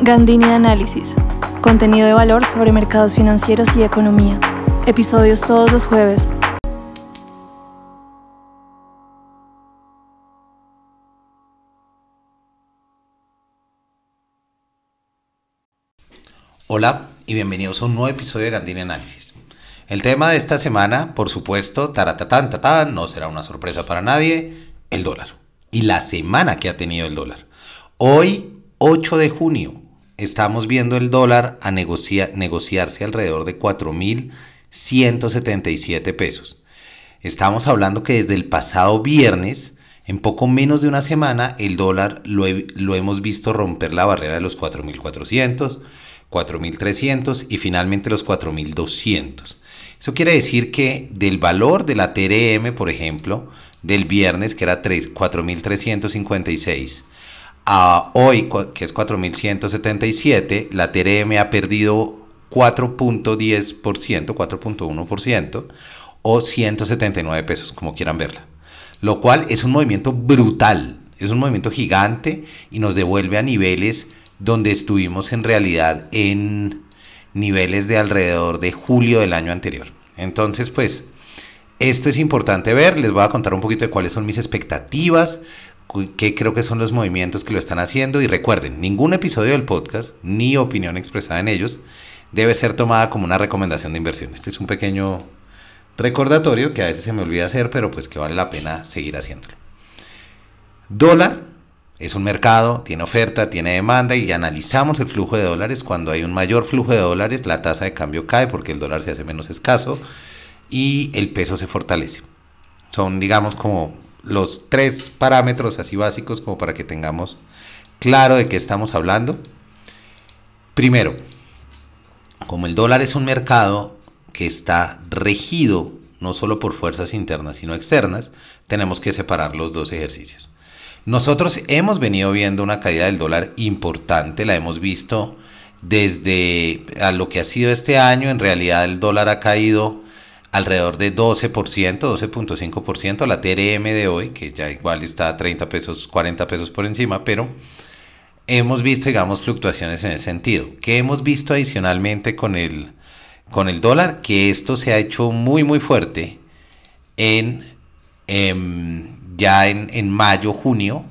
Gandini Análisis. Contenido de valor sobre mercados financieros y economía. Episodios todos los jueves. Hola y bienvenidos a un nuevo episodio de Gandini Análisis. El tema de esta semana, por supuesto, taratatán, tatán, no será una sorpresa para nadie, el dólar. Y la semana que ha tenido el dólar. Hoy, 8 de junio, estamos viendo el dólar a negociarse alrededor de 4.177 pesos. Estamos hablando que desde el pasado viernes, en poco menos de una semana, el dólar lo, lo hemos visto romper la barrera de los 4.400 4.300 y finalmente los 4.200. Eso quiere decir que del valor de la TRM, por ejemplo, del viernes, que era 4.356, a hoy, que es 4.177, la TRM ha perdido 4.10%, 4.1% o 179 pesos, como quieran verla. Lo cual es un movimiento brutal, es un movimiento gigante y nos devuelve a niveles donde estuvimos en realidad en niveles de alrededor de julio del año anterior. Entonces, pues, esto es importante ver, les voy a contar un poquito de cuáles son mis expectativas, qué creo que son los movimientos que lo están haciendo y recuerden, ningún episodio del podcast ni opinión expresada en ellos debe ser tomada como una recomendación de inversión. Este es un pequeño recordatorio que a veces se me olvida hacer, pero pues que vale la pena seguir haciéndolo. Dólar es un mercado, tiene oferta, tiene demanda y analizamos el flujo de dólares. Cuando hay un mayor flujo de dólares, la tasa de cambio cae porque el dólar se hace menos escaso y el peso se fortalece. Son, digamos, como los tres parámetros así básicos como para que tengamos claro de qué estamos hablando. Primero, como el dólar es un mercado que está regido no solo por fuerzas internas, sino externas, tenemos que separar los dos ejercicios. Nosotros hemos venido viendo una caída del dólar importante, la hemos visto desde a lo que ha sido este año, en realidad el dólar ha caído alrededor de 12%, 12.5%, la TRM de hoy, que ya igual está a 30 pesos, 40 pesos por encima, pero hemos visto, digamos, fluctuaciones en ese sentido. ¿Qué hemos visto adicionalmente con el, con el dólar? Que esto se ha hecho muy, muy fuerte en, en em, ya en, mayo, junio,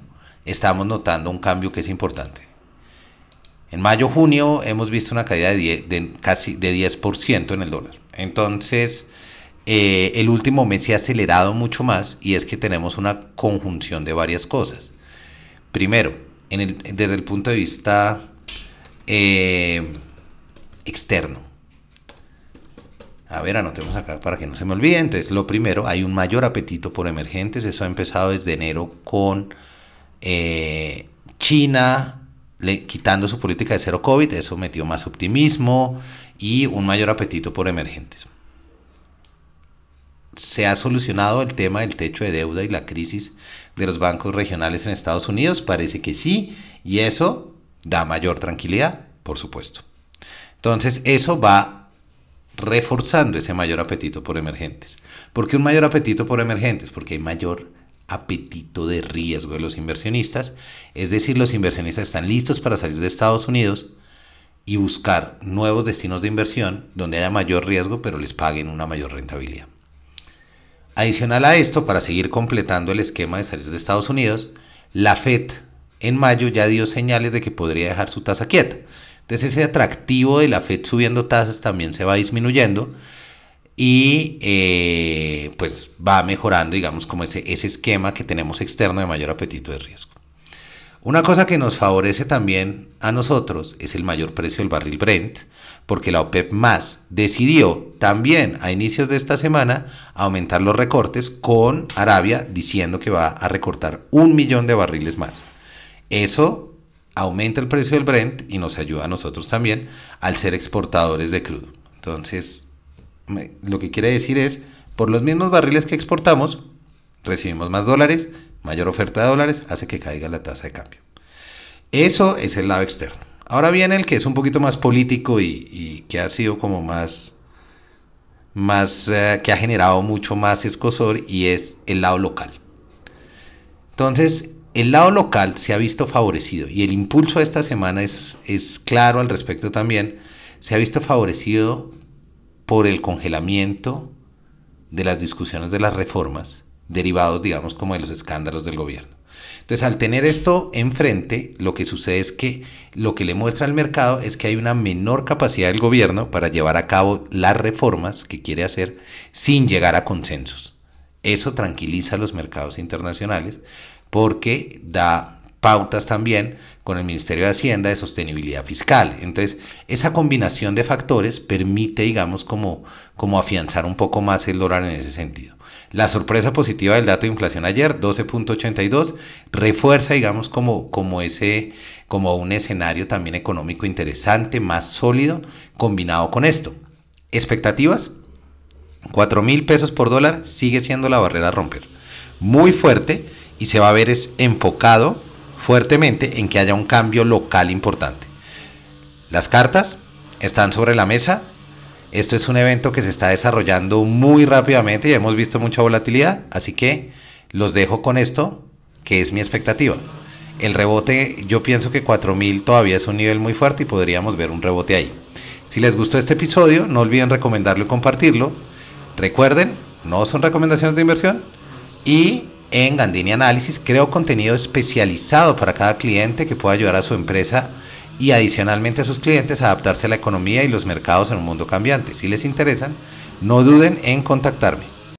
estamos notando un cambio que es importante. En mayo, junio hemos visto una caída de, casi de 10% en el dólar. Entonces, eh, el último mes se ha acelerado mucho más y es que tenemos una conjunción de varias cosas. Primero, desde el punto de vista eh, externo, a ver, anotemos acá para que no se me olvide. Entonces, lo primero, hay un mayor apetito por emergentes. Eso ha empezado desde enero con eh, China quitando su política de cero COVID. Eso metió más optimismo y un mayor apetito por emergentes. ¿Se ha solucionado el tema del techo de deuda y la crisis de los bancos regionales en Estados Unidos? Parece que sí. Y eso da mayor tranquilidad, por supuesto. Entonces, eso va reforzando ese mayor apetito por emergentes. ¿Por qué un mayor apetito por emergentes? Porque hay mayor apetito de riesgo de los inversionistas. Es decir, los inversionistas están listos para salir de Estados Unidos y buscar nuevos destinos de inversión donde haya mayor riesgo pero les paguen una mayor rentabilidad. Adicional a esto, para seguir completando el esquema de salir de Estados Unidos, la Fed en mayo ya dio señales de que podría dejar su tasa quieta. Entonces ese atractivo de la Fed subiendo tasas también se va disminuyendo y eh, pues va mejorando, digamos, como ese, ese esquema que tenemos externo de mayor apetito de riesgo. Una cosa que nos favorece también a nosotros es el mayor precio del barril Brent, porque la OPEP más decidió también a inicios de esta semana aumentar los recortes con Arabia diciendo que va a recortar un millón de barriles más. Eso aumenta el precio del Brent y nos ayuda a nosotros también al ser exportadores de crudo. Entonces, lo que quiere decir es, por los mismos barriles que exportamos, recibimos más dólares, mayor oferta de dólares, hace que caiga la tasa de cambio. Eso es el lado externo. Ahora viene el que es un poquito más político y, que ha sido como más, más eh, que ha generado mucho más escosor y es el lado local. Entonces, el lado local se ha visto favorecido y el impulso de esta semana es, es claro al respecto también, se ha visto favorecido por el congelamiento de las discusiones de las reformas derivados, digamos, como de los escándalos del gobierno. Entonces, al tener esto enfrente, lo que sucede es que lo que le muestra al mercado es que hay una menor capacidad del gobierno para llevar a cabo las reformas que quiere hacer sin llegar a consensos. Eso tranquiliza a los mercados internacionales porque da pautas también con el Ministerio de Hacienda de sostenibilidad fiscal. Entonces, esa combinación de factores permite, digamos, como, como afianzar un poco más el dólar en ese sentido. La sorpresa positiva del dato de inflación ayer, 12.82, refuerza, digamos, como, como, ese, como un escenario también económico interesante, más sólido, combinado con esto. Expectativas, 4 mil pesos por dólar sigue siendo la barrera a romper. Muy fuerte y se va a ver es enfocado fuertemente en que haya un cambio local importante. Las cartas están sobre la mesa, esto es un evento que se está desarrollando muy rápidamente y hemos visto mucha volatilidad, así que los dejo con esto, que es mi expectativa. El rebote, yo pienso que 4000 todavía es un nivel muy fuerte y podríamos ver un rebote ahí. Si les gustó este episodio, no olviden recomendarlo y compartirlo. Recuerden, no son recomendaciones de inversión. Y en Gandini Análisis creo contenido especializado para cada cliente que pueda ayudar a su empresa y adicionalmente a sus clientes a adaptarse a la economía y los mercados en un mundo cambiante. Si les interesan, no duden en contactarme.